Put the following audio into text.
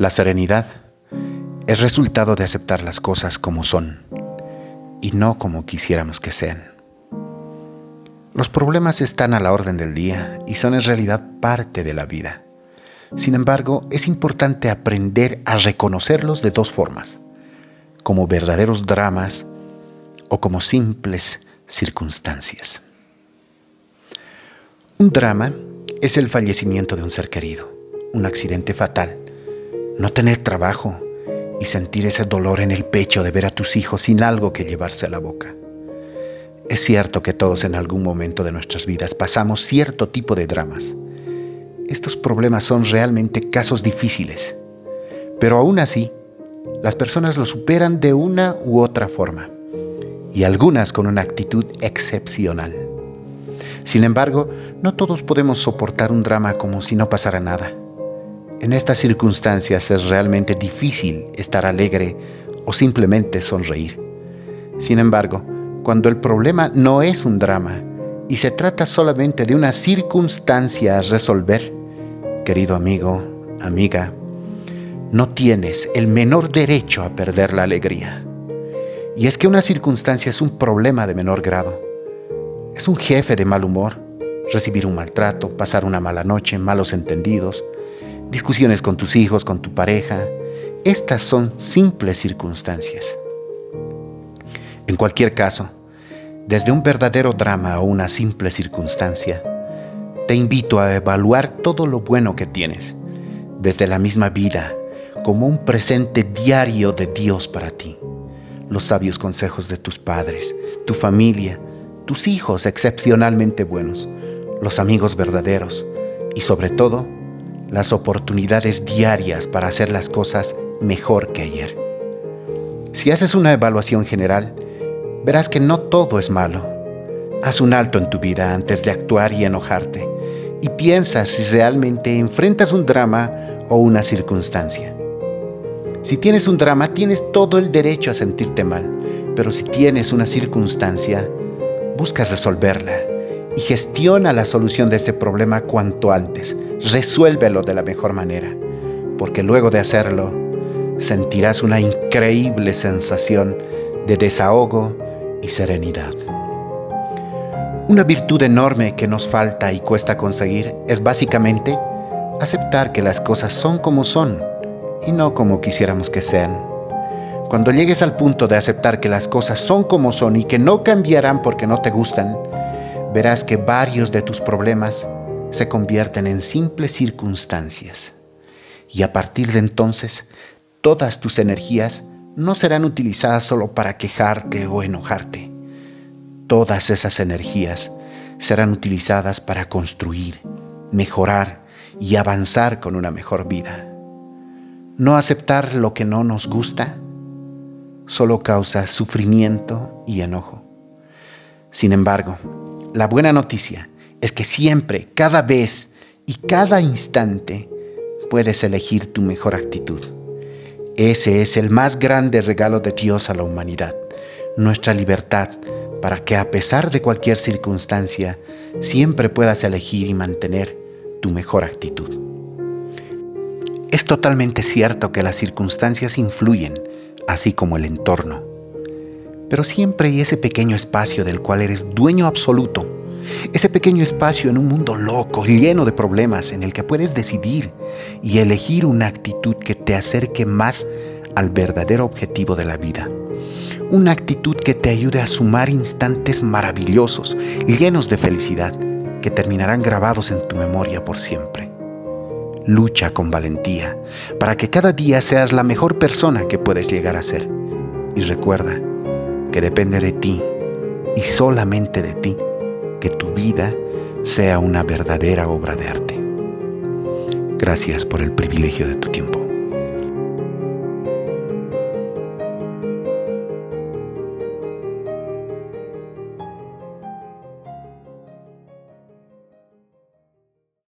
La serenidad es resultado de aceptar las cosas como son y no como quisiéramos que sean. Los problemas están a la orden del día y son en realidad parte de la vida. Sin embargo, es importante aprender a reconocerlos de dos formas, como verdaderos dramas o como simples circunstancias. Un drama es el fallecimiento de un ser querido, un accidente fatal, no tener trabajo y sentir ese dolor en el pecho de ver a tus hijos sin algo que llevarse a la boca. Es cierto que todos en algún momento de nuestras vidas pasamos cierto tipo de dramas. Estos problemas son realmente casos difíciles, pero aún así, las personas lo superan de una u otra forma, y algunas con una actitud excepcional. Sin embargo, no todos podemos soportar un drama como si no pasara nada. En estas circunstancias es realmente difícil estar alegre o simplemente sonreír. Sin embargo, cuando el problema no es un drama y se trata solamente de una circunstancia a resolver, querido amigo, amiga, no tienes el menor derecho a perder la alegría. Y es que una circunstancia es un problema de menor grado. Es un jefe de mal humor, recibir un maltrato, pasar una mala noche, malos entendidos, discusiones con tus hijos, con tu pareja. Estas son simples circunstancias. En cualquier caso, desde un verdadero drama o una simple circunstancia, te invito a evaluar todo lo bueno que tienes, desde la misma vida, como un presente diario de Dios para ti. Los sabios consejos de tus padres, tu familia, tus hijos excepcionalmente buenos, los amigos verdaderos y sobre todo, las oportunidades diarias para hacer las cosas mejor que ayer. Si haces una evaluación general, verás que no todo es malo. Haz un alto en tu vida antes de actuar y enojarte y piensa si realmente enfrentas un drama o una circunstancia. Si tienes un drama, tienes todo el derecho a sentirte mal, pero si tienes una circunstancia, buscas resolverla y gestiona la solución de este problema cuanto antes. Resuélvelo de la mejor manera, porque luego de hacerlo, sentirás una increíble sensación de desahogo y serenidad. Una virtud enorme que nos falta y cuesta conseguir es básicamente aceptar que las cosas son como son y no como quisiéramos que sean. Cuando llegues al punto de aceptar que las cosas son como son y que no cambiarán porque no te gustan, verás que varios de tus problemas se convierten en simples circunstancias. Y a partir de entonces, todas tus energías no serán utilizadas solo para quejarte o enojarte. Todas esas energías serán utilizadas para construir, mejorar y avanzar con una mejor vida. No aceptar lo que no nos gusta solo causa sufrimiento y enojo. Sin embargo, la buena noticia es que siempre, cada vez y cada instante puedes elegir tu mejor actitud. Ese es el más grande regalo de Dios a la humanidad, nuestra libertad, para que a pesar de cualquier circunstancia, siempre puedas elegir y mantener tu mejor actitud. Es totalmente cierto que las circunstancias influyen, así como el entorno, pero siempre hay ese pequeño espacio del cual eres dueño absoluto ese pequeño espacio en un mundo loco, lleno de problemas, en el que puedes decidir y elegir una actitud que te acerque más al verdadero objetivo de la vida. Una actitud que te ayude a sumar instantes maravillosos, llenos de felicidad, que terminarán grabados en tu memoria por siempre. Lucha con valentía para que cada día seas la mejor persona que puedes llegar a ser. Y recuerda que depende de ti y solamente de ti que tu vida sea una verdadera obra de arte. Gracias por el privilegio de tu tiempo.